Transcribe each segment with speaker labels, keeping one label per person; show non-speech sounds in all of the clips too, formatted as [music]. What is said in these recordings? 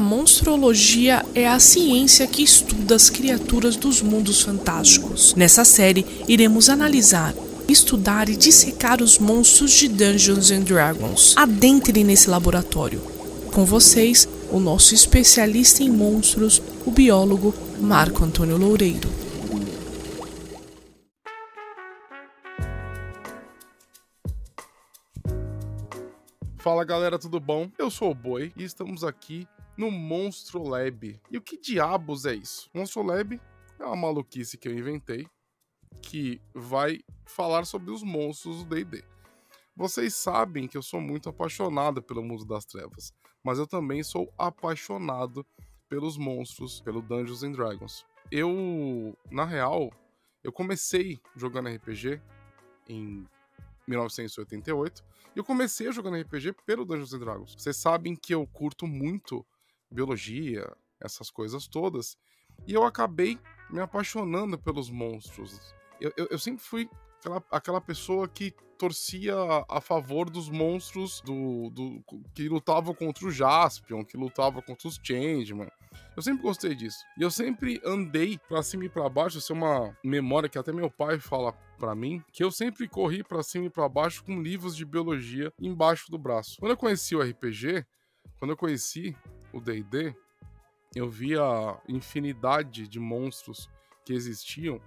Speaker 1: A monstrologia é a ciência que estuda as criaturas dos mundos fantásticos. Nessa série, iremos analisar, estudar e dissecar os monstros de Dungeons and Dragons. Adentre nesse laboratório. Com vocês, o nosso especialista em monstros, o biólogo Marco Antônio Loureiro.
Speaker 2: Fala galera, tudo bom? Eu sou o Boi e estamos aqui no Monstro Lab. E o que diabos é isso? Monstro Lab é uma maluquice que eu inventei que vai falar sobre os monstros do D&D. Vocês sabem que eu sou muito apaixonado pelo mundo das trevas, mas eu também sou apaixonado pelos monstros, pelo Dungeons and Dragons. Eu, na real, eu comecei jogando RPG em 1988 e eu comecei jogando RPG pelo Dungeons and Dragons. Vocês sabem que eu curto muito biologia, essas coisas todas. E eu acabei me apaixonando pelos monstros. Eu, eu, eu sempre fui aquela, aquela pessoa que torcia a favor dos monstros do, do que lutavam contra o Jaspion, que lutavam contra os Changeman. Eu sempre gostei disso. E eu sempre andei para cima e para baixo, isso é uma memória que até meu pai fala para mim, que eu sempre corri para cima e para baixo com livros de biologia embaixo do braço. Quando eu conheci o RPG, quando eu conheci o D&D, eu via infinidade de monstros que existiam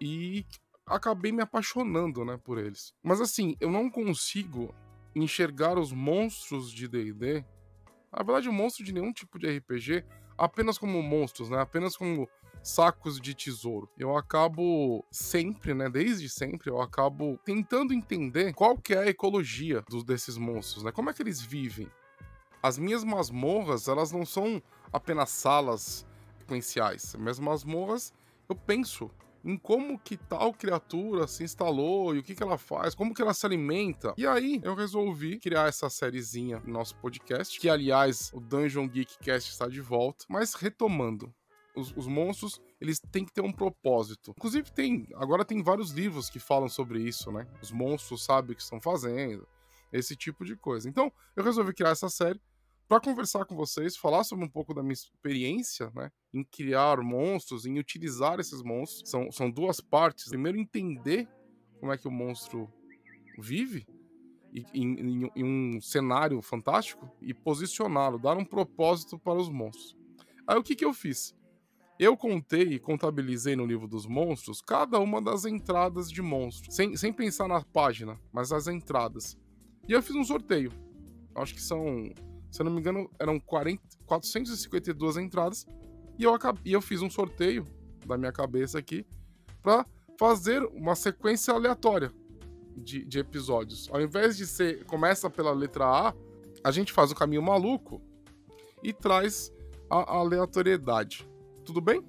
Speaker 2: e acabei me apaixonando, né, por eles. Mas assim, eu não consigo enxergar os monstros de D&D, na verdade, o monstro de nenhum tipo de RPG, apenas como monstros, né, apenas como sacos de tesouro. Eu acabo sempre, né, desde sempre, eu acabo tentando entender qual que é a ecologia dos, desses monstros, né? Como é que eles vivem? As minhas masmorras, elas não são apenas salas sequenciais. Minhas masmorras, eu penso em como que tal criatura se instalou e o que, que ela faz, como que ela se alimenta. E aí eu resolvi criar essa sériezinha no nosso podcast, que aliás o Dungeon Geek Cast está de volta, mas retomando. Os, os, monstros, eles têm que ter um propósito. Inclusive tem, agora tem vários livros que falam sobre isso, né? Os monstros sabem o que estão fazendo, esse tipo de coisa. Então, eu resolvi criar essa série para conversar com vocês, falar sobre um pouco da minha experiência, né, em criar monstros, em utilizar esses monstros. São, são duas partes. Primeiro, entender como é que o monstro vive em, em, em um cenário fantástico e posicioná-lo, dar um propósito para os monstros. Aí o que, que eu fiz? Eu contei e contabilizei no livro dos monstros cada uma das entradas de monstros, sem, sem pensar na página, mas as entradas. E eu fiz um sorteio. Acho que são se eu não me engano, eram 40, 452 entradas. E eu, acabei, eu fiz um sorteio da minha cabeça aqui para fazer uma sequência aleatória de, de, episódios. Ao invés de ser começa pela letra A, a gente faz o caminho maluco e traz a aleatoriedade. Tudo bem?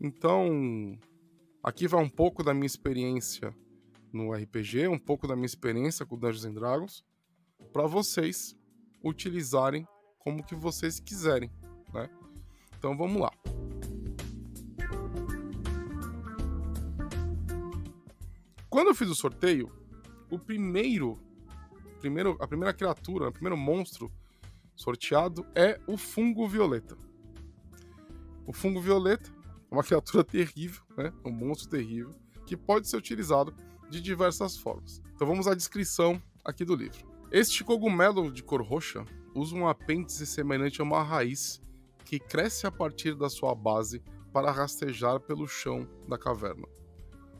Speaker 2: Então, aqui vai um pouco da minha experiência no RPG, um pouco da minha experiência com Dungeons and Dragons, para vocês utilizarem como que vocês quiserem, né? Então vamos lá. Quando eu fiz o sorteio, o primeiro, primeiro a primeira criatura, o primeiro monstro sorteado é o fungo violeta. O fungo violeta é uma criatura terrível, né? Um monstro terrível que pode ser utilizado de diversas formas. Então vamos à descrição aqui do livro. Este cogumelo de cor roxa usa um apêndice semelhante a uma raiz que cresce a partir da sua base para rastejar pelo chão da caverna.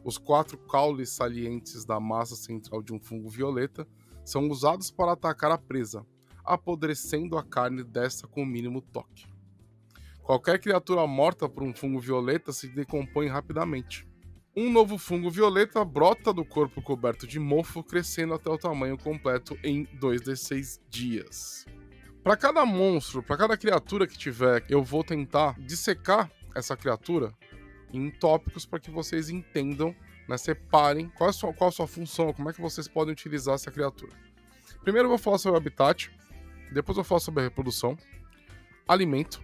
Speaker 2: Os quatro caules salientes da massa central de um fungo violeta são usados para atacar a presa, apodrecendo a carne desta com o mínimo toque. Qualquer criatura morta por um fungo violeta se decompõe rapidamente. Um novo fungo violeta brota do corpo coberto de mofo, crescendo até o tamanho completo em 2d6 dias. Para cada monstro, para cada criatura que tiver, eu vou tentar dissecar essa criatura em tópicos para que vocês entendam, né, separem qual é sua, qual a sua função, como é que vocês podem utilizar essa criatura. Primeiro eu vou falar sobre o habitat, depois eu falo sobre a reprodução, alimento,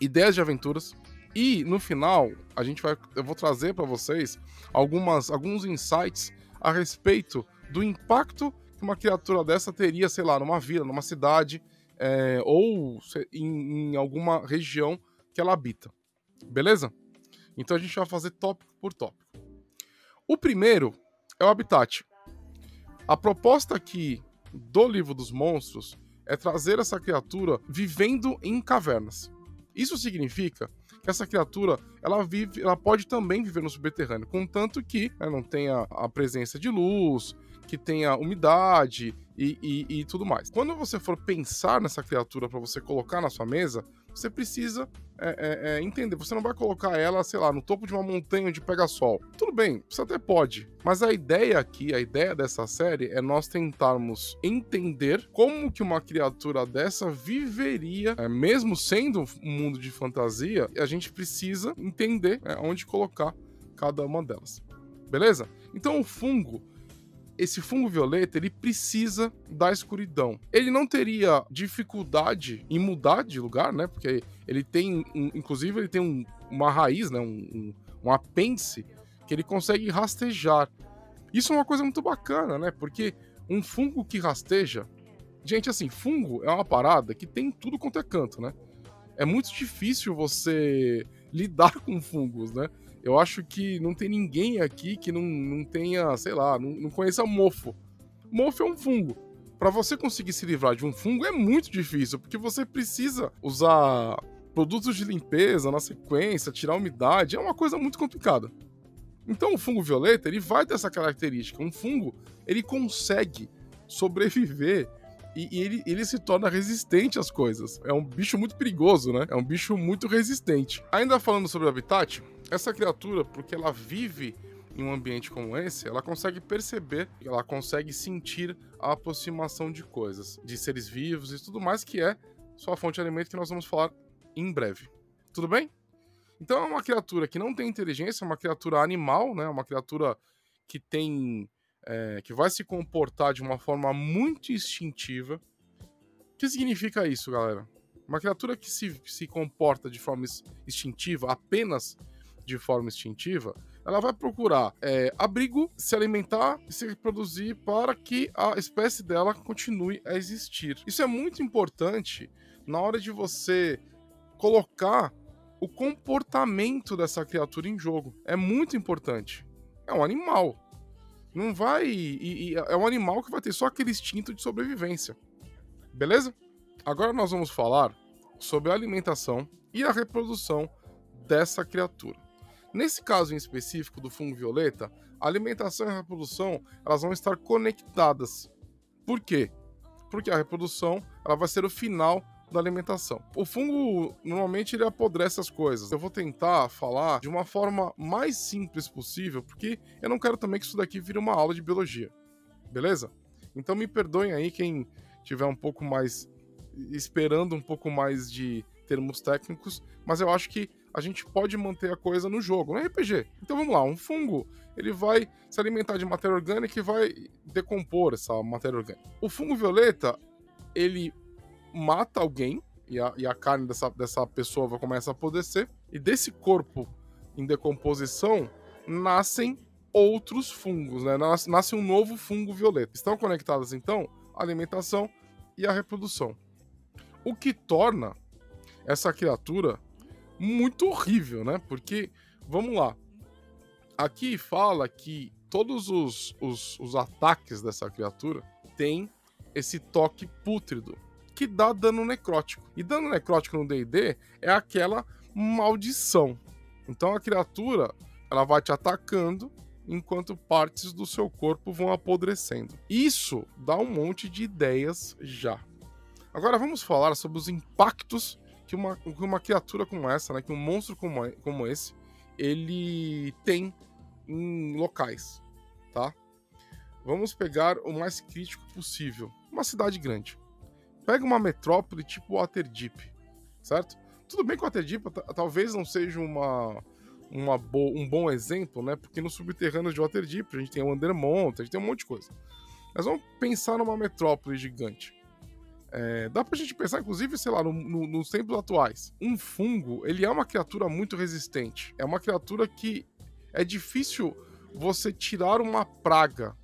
Speaker 2: ideias de aventuras, e no final, a gente vai, eu vou trazer para vocês algumas, alguns insights a respeito do impacto que uma criatura dessa teria, sei lá, numa vila, numa cidade, é, ou em, em alguma região que ela habita. Beleza? Então a gente vai fazer tópico por tópico. O primeiro é o habitat. A proposta aqui do livro dos monstros é trazer essa criatura vivendo em cavernas. Isso significa essa criatura ela vive, ela pode também viver no subterrâneo, contanto que né, não tenha a presença de luz, que tenha umidade e, e, e tudo mais. Quando você for pensar nessa criatura para você colocar na sua mesa, você precisa é, é, é, entender. Você não vai colocar ela, sei lá, no topo de uma montanha onde pega sol. Tudo bem, você até pode. Mas a ideia aqui, a ideia dessa série é nós tentarmos entender como que uma criatura dessa viveria, é, mesmo sendo um mundo de fantasia, a gente precisa entender é, onde colocar cada uma delas. Beleza? Então o fungo esse fungo violeta ele precisa da escuridão. Ele não teria dificuldade em mudar de lugar, né? Porque ele tem, um, inclusive, ele tem um, uma raiz, né? Um, um, um apêndice que ele consegue rastejar. Isso é uma coisa muito bacana, né? Porque um fungo que rasteja, gente, assim, fungo é uma parada que tem tudo quanto é canto, né? É muito difícil você [laughs] lidar com fungos, né? Eu acho que não tem ninguém aqui que não, não tenha, sei lá, não, não conheça mofo. Mofo é um fungo. Para você conseguir se livrar de um fungo é muito difícil, porque você precisa usar produtos de limpeza na sequência, tirar umidade, é uma coisa muito complicada. Então o fungo violeta, ele vai ter essa característica. Um fungo, ele consegue sobreviver e, e ele, ele se torna resistente às coisas. É um bicho muito perigoso, né? É um bicho muito resistente. Ainda falando sobre o habitat, essa criatura, porque ela vive em um ambiente como esse, ela consegue perceber, ela consegue sentir a aproximação de coisas, de seres vivos e tudo mais, que é sua fonte de alimento que nós vamos falar em breve. Tudo bem? Então é uma criatura que não tem inteligência, é uma criatura animal, né? Uma criatura que tem. É, que vai se comportar de uma forma muito instintiva. O que significa isso, galera? Uma criatura que se, se comporta de forma instintiva apenas de forma instintiva, ela vai procurar é, abrigo, se alimentar e se reproduzir para que a espécie dela continue a existir. Isso é muito importante na hora de você colocar o comportamento dessa criatura em jogo. É muito importante. É um animal. Não vai. E, e é um animal que vai ter só aquele instinto de sobrevivência. Beleza? Agora nós vamos falar sobre a alimentação e a reprodução dessa criatura. Nesse caso em específico do fungo violeta, a alimentação e a reprodução elas vão estar conectadas. Por quê? Porque a reprodução ela vai ser o final da alimentação. O fungo normalmente ele apodrece as coisas. Eu vou tentar falar de uma forma mais simples possível, porque eu não quero também que isso daqui vire uma aula de biologia. Beleza? Então me perdoem aí quem tiver um pouco mais esperando um pouco mais de termos técnicos, mas eu acho que a gente pode manter a coisa no jogo, no RPG. Então vamos lá, um fungo, ele vai se alimentar de matéria orgânica e vai decompor essa matéria orgânica. O fungo violeta, ele mata alguém e a, e a carne dessa, dessa pessoa vai começar a apodrecer, e desse corpo em decomposição nascem outros fungos, né? Nasce, nasce um novo fungo violeta. Estão conectadas então a alimentação e a reprodução. O que torna essa criatura muito horrível, né? Porque, vamos lá. Aqui fala que todos os, os, os ataques dessa criatura têm esse toque pútrido, que dá dano necrótico. E dano necrótico no DD é aquela maldição. Então a criatura ela vai te atacando enquanto partes do seu corpo vão apodrecendo. Isso dá um monte de ideias já. Agora vamos falar sobre os impactos que uma, que uma criatura como essa, né, que um monstro como, como esse, ele tem em locais, tá? Vamos pegar o mais crítico possível, uma cidade grande. Pega uma metrópole tipo Waterdeep, certo? Tudo bem que Waterdeep talvez não seja uma, uma bo um bom exemplo, né? Porque nos subterrâneos de Waterdeep a gente tem o Undermont, a gente tem um monte de coisa. Mas vamos pensar numa metrópole gigante. É, dá pra gente pensar, inclusive, sei lá, no, no, nos tempos atuais. Um fungo, ele é uma criatura muito resistente. É uma criatura que é difícil você tirar uma praga.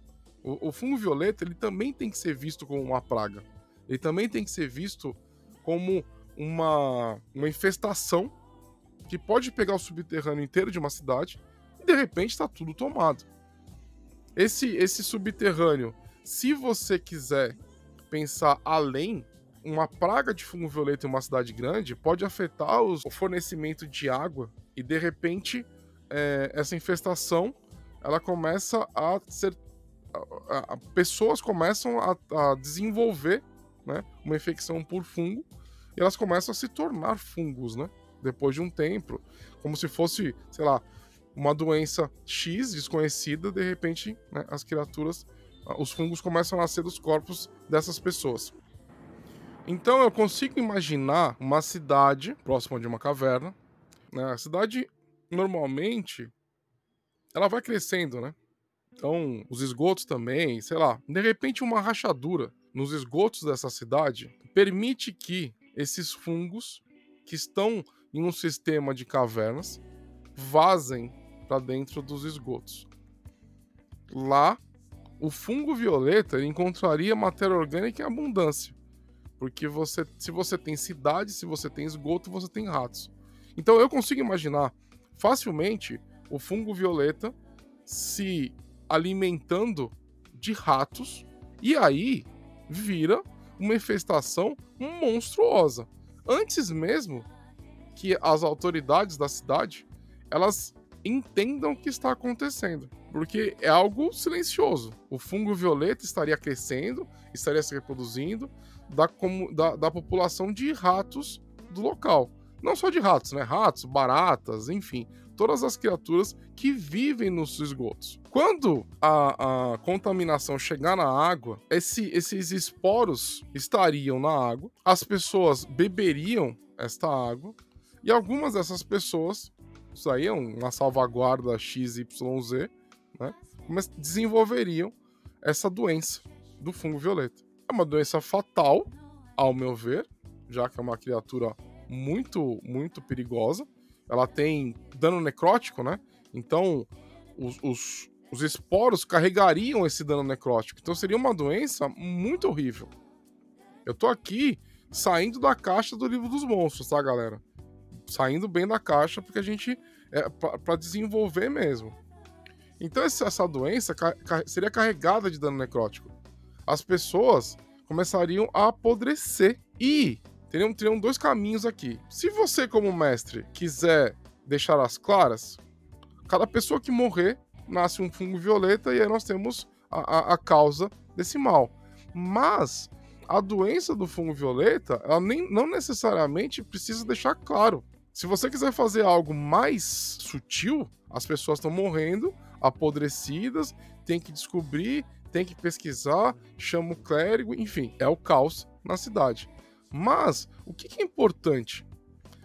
Speaker 2: O, o fungo violeta, ele também tem que ser visto como uma praga. Ele também tem que ser visto como uma, uma infestação que pode pegar o subterrâneo inteiro de uma cidade e de repente está tudo tomado. Esse, esse subterrâneo, se você quiser pensar além, uma praga de fungo violeta em uma cidade grande pode afetar os, o fornecimento de água e de repente é, essa infestação ela começa a ser a, a, pessoas começam a, a desenvolver né, uma infecção por fungo e elas começam a se tornar fungos, né? Depois de um tempo, como se fosse, sei lá, uma doença X desconhecida, de repente, né, as criaturas, os fungos começam a nascer dos corpos dessas pessoas. Então eu consigo imaginar uma cidade próxima de uma caverna. Né? A cidade normalmente ela vai crescendo, né? Então, os esgotos também, sei lá, de repente uma rachadura nos esgotos dessa cidade permite que esses fungos que estão em um sistema de cavernas vazem para dentro dos esgotos. Lá, o fungo violeta encontraria matéria orgânica em abundância, porque você, se você tem cidade, se você tem esgoto, você tem ratos. Então eu consigo imaginar facilmente o fungo violeta se alimentando de ratos e aí vira uma infestação monstruosa. Antes mesmo que as autoridades da cidade elas entendam o que está acontecendo, porque é algo silencioso. O fungo violeta estaria crescendo, estaria se reproduzindo da, da, da população de ratos do local. Não só de ratos, né? Ratos, baratas, enfim, todas as criaturas que vivem nos esgotos. Quando a, a contaminação chegar na água, esse, esses esporos estariam na água, as pessoas beberiam esta água e algumas dessas pessoas, isso aí é uma salvaguarda XYZ, né? Mas desenvolveriam essa doença do fungo violeta. É uma doença fatal, ao meu ver, já que é uma criatura muito, muito perigosa ela tem dano necrótico, né? Então, os, os, os esporos carregariam esse dano necrótico. Então, seria uma doença muito horrível. Eu tô aqui saindo da caixa do livro dos monstros, tá, galera? Saindo bem da caixa, porque a gente. É para desenvolver mesmo. Então, essa doença seria carregada de dano necrótico. As pessoas começariam a apodrecer. E teriam, teriam dois caminhos aqui. Se você, como mestre, quiser deixar as claras, cada pessoa que morrer nasce um fungo violeta e aí nós temos a, a, a causa desse mal. Mas a doença do fungo violeta, ela nem, não necessariamente precisa deixar claro. Se você quiser fazer algo mais sutil, as pessoas estão morrendo, apodrecidas, tem que descobrir, tem que pesquisar, chama o clérigo, enfim, é o caos na cidade. Mas o que é importante?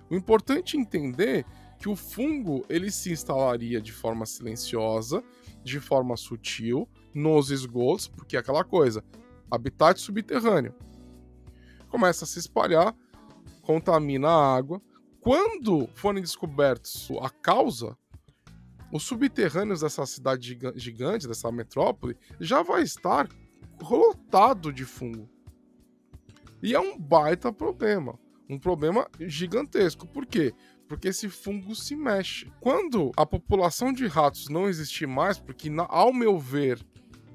Speaker 2: O importante é entender que o fungo ele se instalaria de forma silenciosa, de forma sutil, nos esgotos, porque é aquela coisa, habitat subterrâneo. Começa a se espalhar, contamina a água. Quando forem descobertos a causa, os subterrâneos dessa cidade gigante, dessa metrópole, já vai estar lotado de fungo. E é um baita problema. Um problema gigantesco. Por quê? Porque esse fungo se mexe. Quando a população de ratos não existir mais, porque, ao meu ver,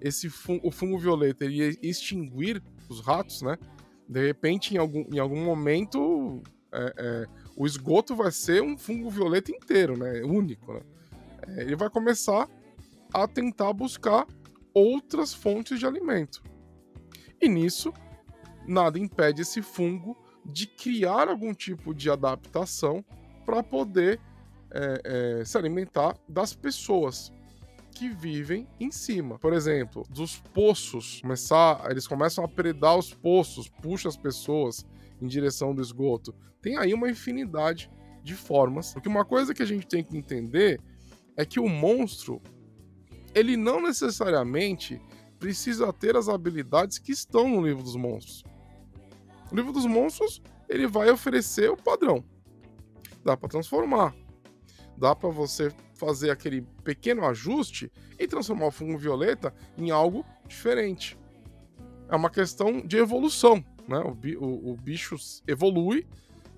Speaker 2: esse fungo, o fungo violeta iria extinguir os ratos, né? De repente, em algum, em algum momento, é, é, o esgoto vai ser um fungo violeta inteiro, né? Único, né? É, ele vai começar a tentar buscar outras fontes de alimento. E nisso, nada impede esse fungo de criar algum tipo de adaptação para poder é, é, se alimentar das pessoas que vivem em cima. Por exemplo, dos poços, começar, eles começam a predar os poços, puxa as pessoas em direção do esgoto. Tem aí uma infinidade de formas. Porque uma coisa que a gente tem que entender é que o monstro, ele não necessariamente precisa ter as habilidades que estão no livro dos monstros. O livro dos monstros, ele vai oferecer o padrão. Dá para transformar. Dá para você fazer aquele pequeno ajuste e transformar o fungo violeta em algo diferente. É uma questão de evolução. Né? O, o, o bicho evolui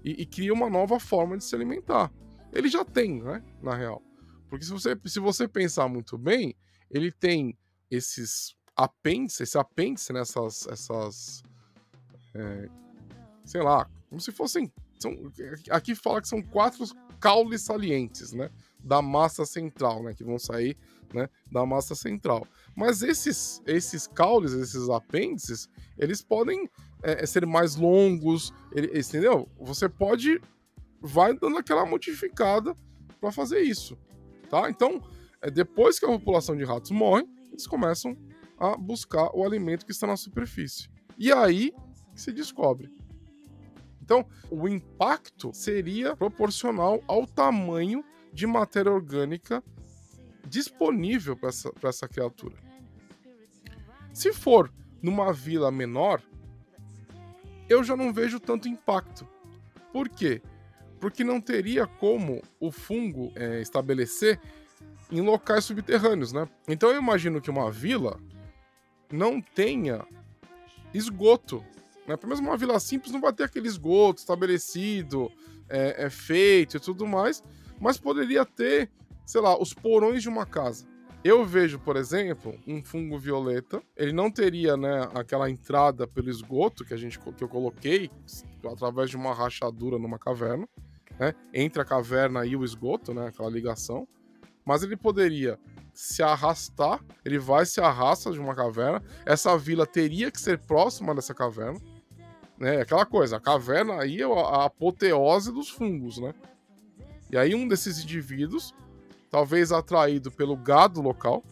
Speaker 2: e, e, cria uma nova forma de se alimentar. Ele já tem, né? Na real. Porque se você, se você pensar muito bem, ele tem esses apêndices, esse apêndice nessas. Essas, é, sei lá, como se fossem. São, aqui fala que são quatro caules salientes, né? Da massa central, né? Que vão sair né, da massa central. Mas esses, esses caules, esses apêndices, eles podem é, é ser mais longos, ele, entendeu? Você pode vai dando aquela modificada para fazer isso, tá? Então, é, depois que a população de ratos morre, eles começam a buscar o alimento que está na superfície. E aí se descobre. Então, o impacto seria proporcional ao tamanho de matéria orgânica disponível para essa, essa criatura. Se for numa vila menor, eu já não vejo tanto impacto. Por quê? Porque não teria como o fungo é, estabelecer em locais subterrâneos, né? Então eu imagino que uma vila não tenha esgoto. Né? Pelo menos uma vila simples não vai ter aquele esgoto estabelecido, é, é feito e tudo mais, mas poderia ter sei lá, os porões de uma casa. Eu vejo, por exemplo, um fungo violeta. Ele não teria, né, aquela entrada pelo esgoto que a gente que eu coloquei através de uma rachadura numa caverna, né, entre a caverna e o esgoto, né, aquela ligação. Mas ele poderia se arrastar, ele vai se arrasta de uma caverna. Essa vila teria que ser próxima dessa caverna, né? Aquela coisa, a caverna aí é a apoteose dos fungos, né? E aí um desses indivíduos talvez atraído pelo gado local,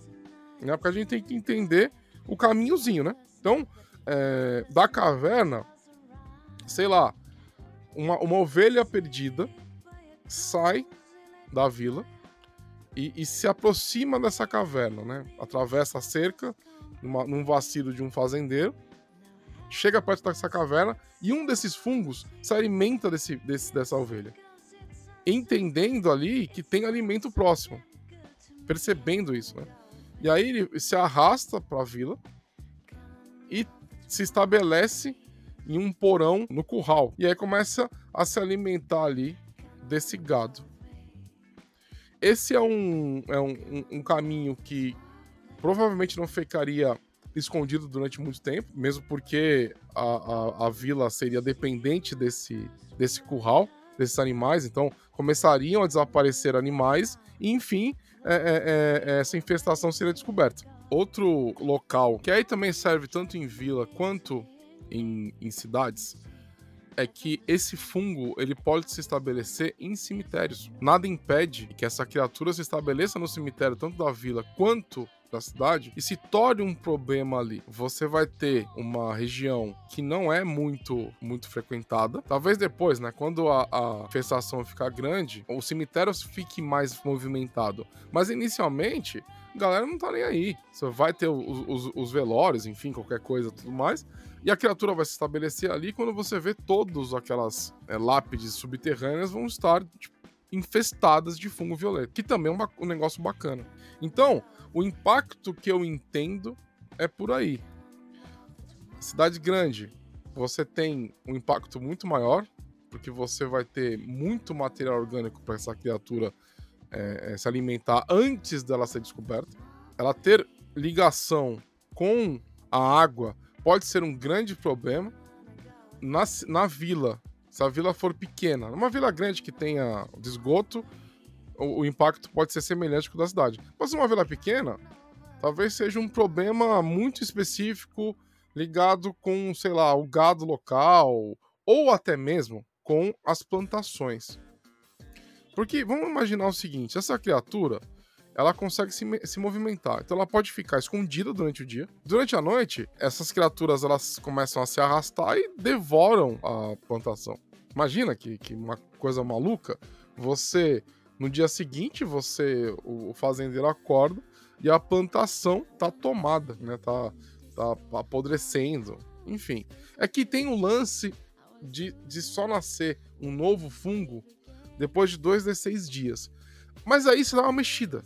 Speaker 2: né? Porque a gente tem que entender o caminhozinho, né? Então, é, da caverna, sei lá, uma, uma ovelha perdida sai da vila e, e, se aproxima dessa caverna, né? Atravessa a cerca, numa, num vacilo de um fazendeiro, chega perto dessa caverna e um desses fungos se alimenta desse, desse, dessa ovelha entendendo ali que tem alimento próximo, percebendo isso, né? E aí ele se arrasta para a vila e se estabelece em um porão no curral. E aí começa a se alimentar ali desse gado. Esse é um, é um, um caminho que provavelmente não ficaria escondido durante muito tempo, mesmo porque a, a, a vila seria dependente desse, desse curral desses animais, então começariam a desaparecer animais e, enfim, é, é, é, essa infestação seria descoberta. Outro local que aí também serve tanto em vila quanto em, em cidades é que esse fungo ele pode se estabelecer em cemitérios. Nada impede que essa criatura se estabeleça no cemitério tanto da vila quanto da cidade e se torne um problema ali. Você vai ter uma região que não é muito muito frequentada. Talvez depois, né, quando a, a infestação ficar grande, o cemitério fique mais movimentado. Mas inicialmente, a galera não tá nem aí. Você vai ter os, os, os velórios, enfim, qualquer coisa, tudo mais. E a criatura vai se estabelecer ali quando você vê todas aquelas é, lápides subterrâneas vão estar tipo, infestadas de fungo violeta, que também é um, um negócio bacana. Então, o impacto que eu entendo é por aí. Cidade grande, você tem um impacto muito maior, porque você vai ter muito material orgânico para essa criatura é, se alimentar antes dela ser descoberta. Ela ter ligação com a água pode ser um grande problema. Na, na vila, se a vila for pequena, numa vila grande que tenha esgoto, o, o impacto pode ser semelhante com o da cidade. Mas uma vila pequena, talvez seja um problema muito específico ligado com, sei lá, o gado local ou até mesmo com as plantações. Porque vamos imaginar o seguinte: essa criatura ela consegue se, se movimentar, então ela pode ficar escondida durante o dia. Durante a noite, essas criaturas elas começam a se arrastar e devoram a plantação. Imagina que, que uma coisa maluca. Você no dia seguinte, você, o fazendeiro acorda e a plantação tá tomada, né? Tá, tá apodrecendo. Enfim, é que tem o lance de, de só nascer um novo fungo depois de dois de seis dias. Mas aí você dá uma mexida.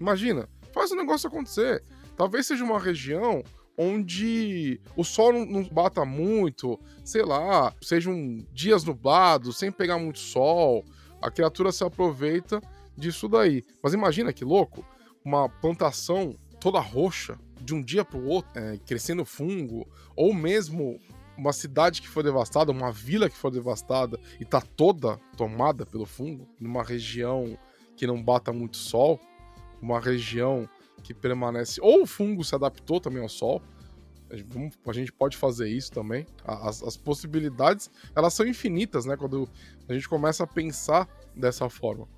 Speaker 2: Imagina, faz o negócio acontecer. Talvez seja uma região onde o sol não, bata muito, sei lá, sejam dias nublados, sem pegar muito sol, a criatura se aproveita disso daí. Mas imagina que louco, uma plantação toda roxa, de um dia para o outro, é, crescendo fungo, ou mesmo uma cidade que foi devastada, uma vila que foi devastada e tá toda tomada pelo fungo, numa região que não bata muito sol, uma região que permanece. Ou o fungo se adaptou também ao sol. A gente pode fazer isso também. As, as possibilidades elas são infinitas, né? Quando a gente começa a pensar dessa forma.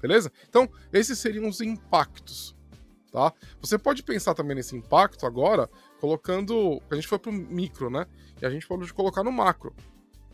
Speaker 2: Beleza? Então, esses seriam os impactos. Tá? Você pode pensar também nesse impacto agora, colocando. A gente foi para o micro, né? E a gente pode colocar no macro.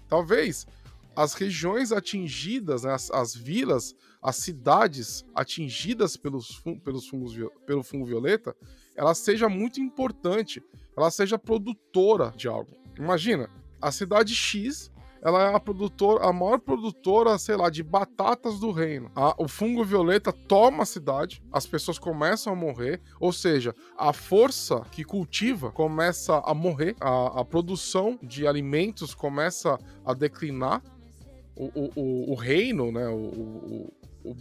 Speaker 2: Talvez as regiões atingidas, né, as, as vilas, as cidades atingidas pelos, pelos fungos, pelo fungo violeta, ela seja muito importante, ela seja produtora de algo. Imagina, a cidade X ela é a produtora, a maior produtora, sei lá, de batatas do reino. A, o fungo violeta toma a cidade, as pessoas começam a morrer, ou seja, a força que cultiva começa a morrer, a, a produção de alimentos começa a declinar, o, o, o, reino, né, o, o,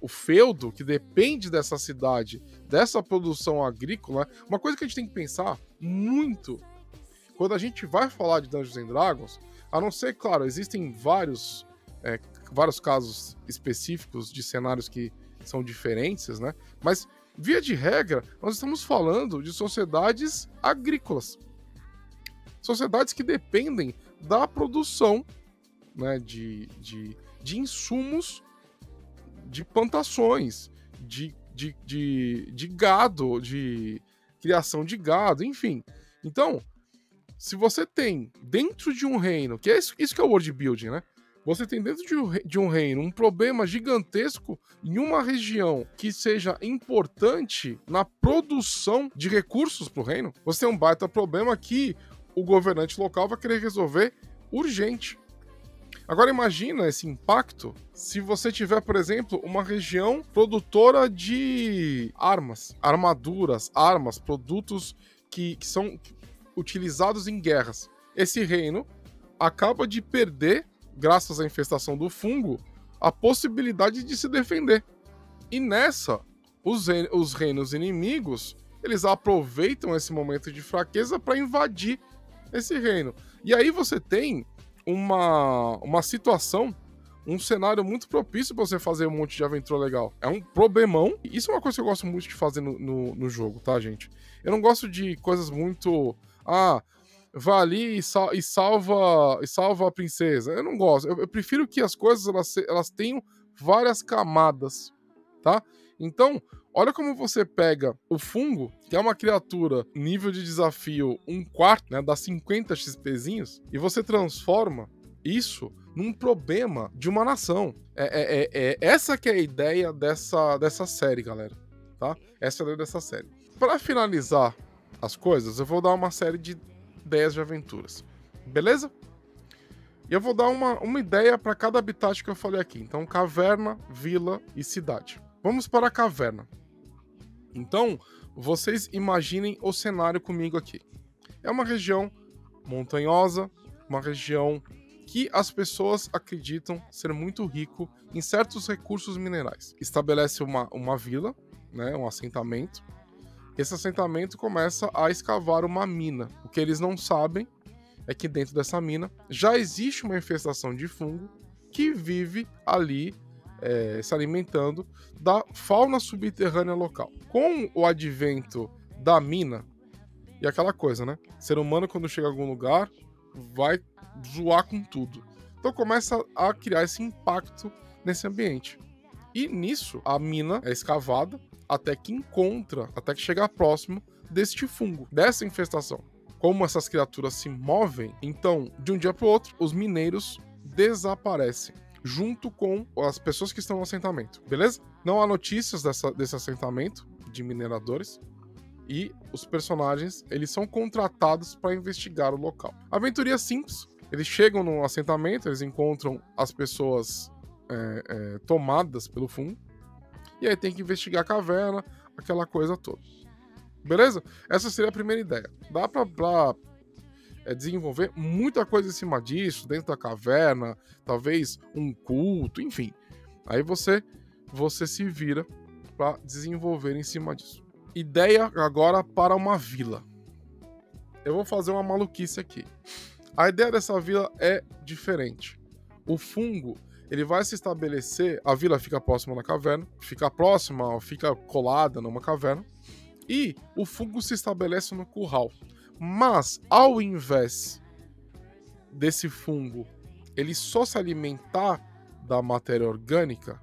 Speaker 2: o feudo que depende dessa cidade, dessa produção agrícola, uma coisa que a gente tem que pensar muito quando a gente vai falar de Dungeons and Dragons, a não ser, claro, existem vários, é, vários casos específicos de cenários que são diferentes, né? Mas, via de regra, nós estamos falando de sociedades agrícolas. Sociedades que dependem da produção né, de, de, de insumos de plantações, de, de, de, de gado, de criação de gado, enfim. Então, se você tem dentro de um reino, que é isso, isso que é o world building, né? Você tem dentro de um, de um reino um problema gigantesco em uma região que seja importante na produção de recursos para o reino. Você tem um baita problema que o governante local vai querer resolver urgente. Agora imagina esse impacto se você tiver, por exemplo, uma região produtora de armas, armaduras, armas, produtos que, que são utilizados em guerras. Esse reino acaba de perder, graças à infestação do fungo, a possibilidade de se defender. E nessa, os, os reinos inimigos eles aproveitam esse momento de fraqueza para invadir esse reino. E aí você tem uma, uma situação, um cenário muito propício para você fazer um monte de aventura legal. É um problemão. Isso é uma coisa que eu gosto muito de fazer no, no, no jogo, tá, gente? Eu não gosto de coisas muito. Ah, vá ali e, sal, e, salva e salva a princesa. Eu não gosto. Eu, eu prefiro que as coisas elas, elas tenham várias camadas, tá? Então, olha como você pega o fungo, que é uma criatura nível de desafio um quarto, né, dá 50 XPzinhos, e você transforma isso num problema de uma nação. É, é, é, é, essa que é a ideia dessa, dessa série, galera. Tá? Essa é a ideia dessa série. Para finalizar as coisas, eu vou dar uma série de ideias de aventuras. Beleza? E eu vou dar uma, uma ideia para cada habitat que eu falei aqui. Então, caverna, vila e cidade. Vamos para a caverna. Então, vocês imaginem o cenário comigo aqui. É uma região montanhosa, uma região que as pessoas acreditam ser muito rico em certos recursos minerais. Estabelece uma, uma vila, né, um assentamento. Esse assentamento começa a escavar uma mina. O que eles não sabem é que dentro dessa mina já existe uma infestação de fungo que vive ali é, se alimentando da fauna subterrânea local. Com o advento da mina, e aquela coisa, né? Ser humano, quando chega a algum lugar, vai zoar com tudo. Então começa a criar esse impacto nesse ambiente. E nisso, a mina é escavada até que encontra, até que chega próximo deste fungo, dessa infestação. Como essas criaturas se movem, então, de um dia para o outro, os mineiros desaparecem junto com as pessoas que estão no assentamento, beleza? Não há notícias dessa, desse assentamento de mineradores e os personagens eles são contratados para investigar o local. Aventuria simples. Eles chegam no assentamento, eles encontram as pessoas é, é, tomadas pelo fungo e aí tem que investigar a caverna, aquela coisa toda. Beleza? Essa seria a primeira ideia. Dá pra é, desenvolver muita coisa em cima disso, dentro da caverna, talvez um culto, enfim. Aí você você se vira para desenvolver em cima disso. Ideia agora para uma vila. Eu vou fazer uma maluquice aqui. A ideia dessa vila é diferente. O fungo ele vai se estabelecer, a vila fica próxima da caverna, fica próxima, fica colada numa caverna, e o fungo se estabelece no curral. Mas, ao invés desse fungo ele só se alimentar da matéria orgânica,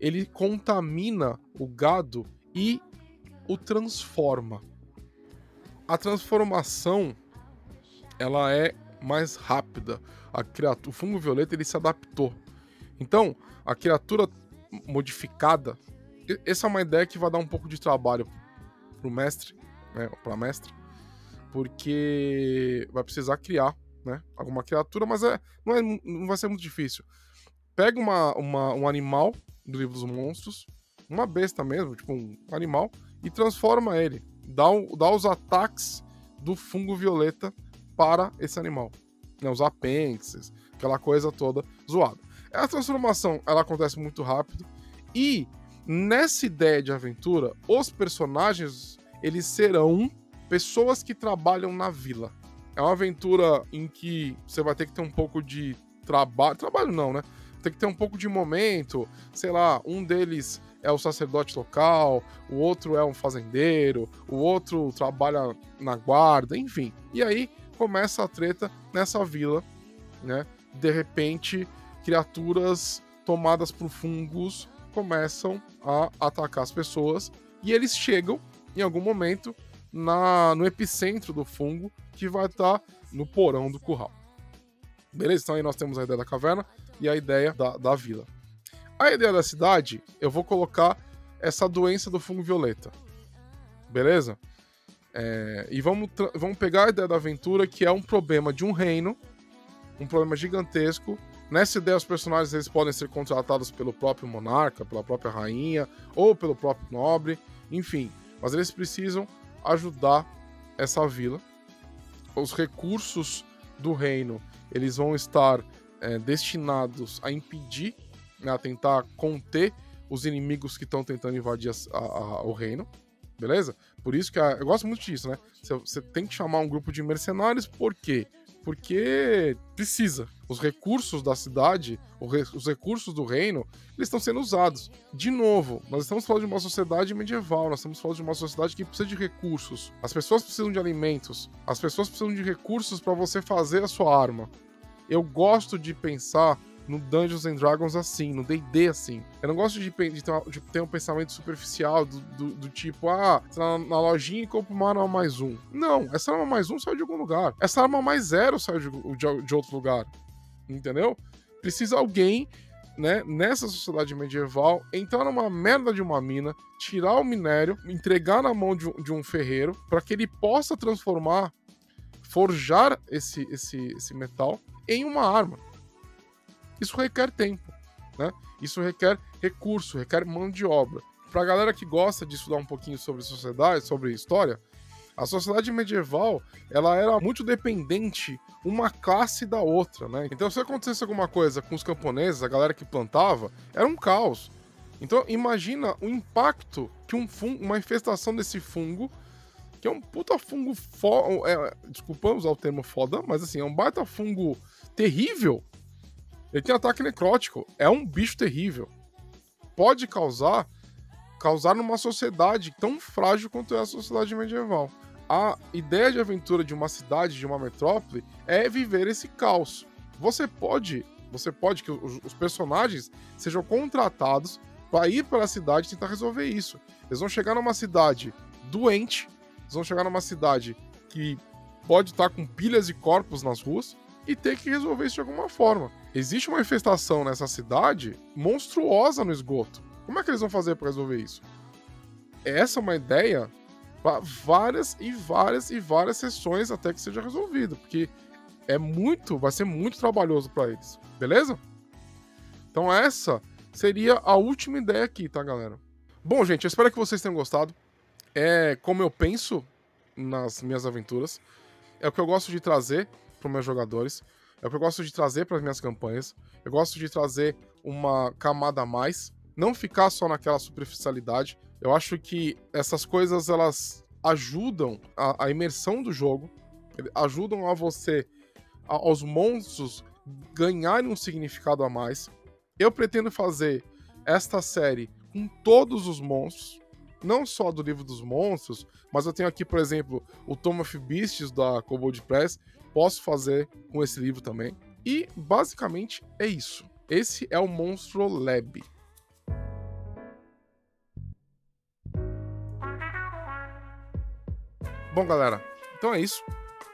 Speaker 2: ele contamina o gado e o transforma. A transformação ela é mais rápida. A criatura, o fungo violeta ele se adaptou. Então, a criatura modificada, essa é uma ideia que vai dar um pouco de trabalho pro mestre, né, para mestre, porque vai precisar criar, né, alguma criatura, mas é, não, é, não vai ser muito difícil. Pega uma, uma, um animal do livro dos monstros, uma besta mesmo, tipo um animal, e transforma ele. Dá, dá os ataques do fungo violeta para esse animal. Né, os apêndices, aquela coisa toda zoada. A transformação ela acontece muito rápido e nessa ideia de aventura, os personagens eles serão pessoas que trabalham na vila. É uma aventura em que você vai ter que ter um pouco de trabalho. Trabalho não, né? Tem que ter um pouco de momento. Sei lá, um deles é o sacerdote local, o outro é um fazendeiro, o outro trabalha na guarda, enfim. E aí começa a treta nessa vila, né? De repente, criaturas tomadas por fungos começam a atacar as pessoas e eles chegam em algum momento na, no epicentro do fungo, que vai estar tá no porão do curral. Beleza? Então aí nós temos a ideia da caverna e a ideia da, da vila. A ideia da cidade, eu vou colocar essa doença do fungo violeta. Beleza? É, e vamos, vamos pegar a ideia da aventura, que é um problema de um reino, um problema gigantesco. Nessa ideia, os personagens eles podem ser contratados pelo próprio monarca, pela própria rainha, ou pelo próprio nobre, enfim. Mas eles precisam ajudar essa vila. Os recursos do reino eles vão estar é, destinados a impedir, né, a tentar conter os inimigos que estão tentando invadir a, a, o reino, beleza? Por isso que eu gosto muito disso, né? Você tem que chamar um grupo de mercenários, por quê? Porque precisa. Os recursos da cidade, os recursos do reino, eles estão sendo usados. De novo, nós estamos falando de uma sociedade medieval, nós estamos falando de uma sociedade que precisa de recursos. As pessoas precisam de alimentos, as pessoas precisam de recursos para você fazer a sua arma. Eu gosto de pensar no Dungeons and Dragons assim, no D&D assim. Eu não gosto de, de, ter, de, ter, um pensamento superficial do, do, do tipo, ah, tá na lojinha e compra uma arma mais um. Não, essa arma mais um saiu de algum lugar. Essa arma mais zero saiu de, de, de outro lugar. Entendeu? Precisa alguém né, nessa sociedade medieval, entrar numa merda de uma mina, tirar o minério, entregar na mão de um, de um ferreiro, para que ele possa transformar, forjar esse, esse, esse metal em uma arma. Isso requer tempo, né? Isso requer recurso, requer mão de obra. Pra galera que gosta de estudar um pouquinho sobre sociedade, sobre história, a sociedade medieval, ela era muito dependente uma classe da outra, né? Então se acontecesse alguma coisa com os camponeses, a galera que plantava, era um caos. Então imagina o impacto que um fungo, uma infestação desse fungo, que é um puta fungo foda, é, desculpa usar o termo foda, mas assim, é um baita fungo terrível, ele tem ataque necrótico. É um bicho terrível. Pode causar causar numa sociedade tão frágil quanto é a sociedade medieval. A ideia de aventura de uma cidade, de uma metrópole, é viver esse caos. Você pode, você pode que os, os personagens sejam contratados para ir para a cidade e tentar resolver isso. Eles vão chegar numa cidade doente, eles vão chegar numa cidade que pode estar com pilhas de corpos nas ruas, e ter que resolver isso de alguma forma. Existe uma infestação nessa cidade monstruosa no esgoto. Como é que eles vão fazer para resolver isso? Essa é uma ideia para várias e várias e várias sessões até que seja resolvido, porque é muito, vai ser muito trabalhoso para eles, beleza? Então essa seria a última ideia aqui, tá, galera? Bom, gente, eu espero que vocês tenham gostado. é como eu penso nas minhas aventuras, é o que eu gosto de trazer para meus jogadores, é o que eu gosto de trazer para as minhas campanhas. Eu gosto de trazer uma camada a mais, não ficar só naquela superficialidade. Eu acho que essas coisas elas ajudam a, a imersão do jogo, ajudam a você, a, aos monstros ganharem um significado a mais. Eu pretendo fazer esta série com todos os monstros, não só do livro dos monstros, mas eu tenho aqui, por exemplo, o Tom of Beasts da Kobold Press, posso fazer com esse livro também. E basicamente é isso. Esse é o Monstro Lab. Bom, galera, então é isso.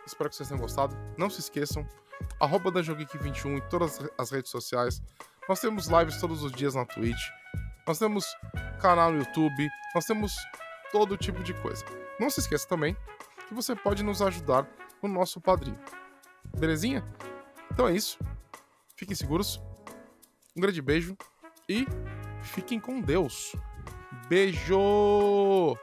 Speaker 2: Espero que vocês tenham gostado. Não se esqueçam, arroba da 21 em todas as redes sociais. Nós temos lives todos os dias na Twitch. Nós temos canal no YouTube. Nós temos todo tipo de coisa. Não se esqueça também que você pode nos ajudar no nosso padrinho. Belezinha? Então é isso. Fiquem seguros. Um grande beijo e fiquem com Deus. Beijo!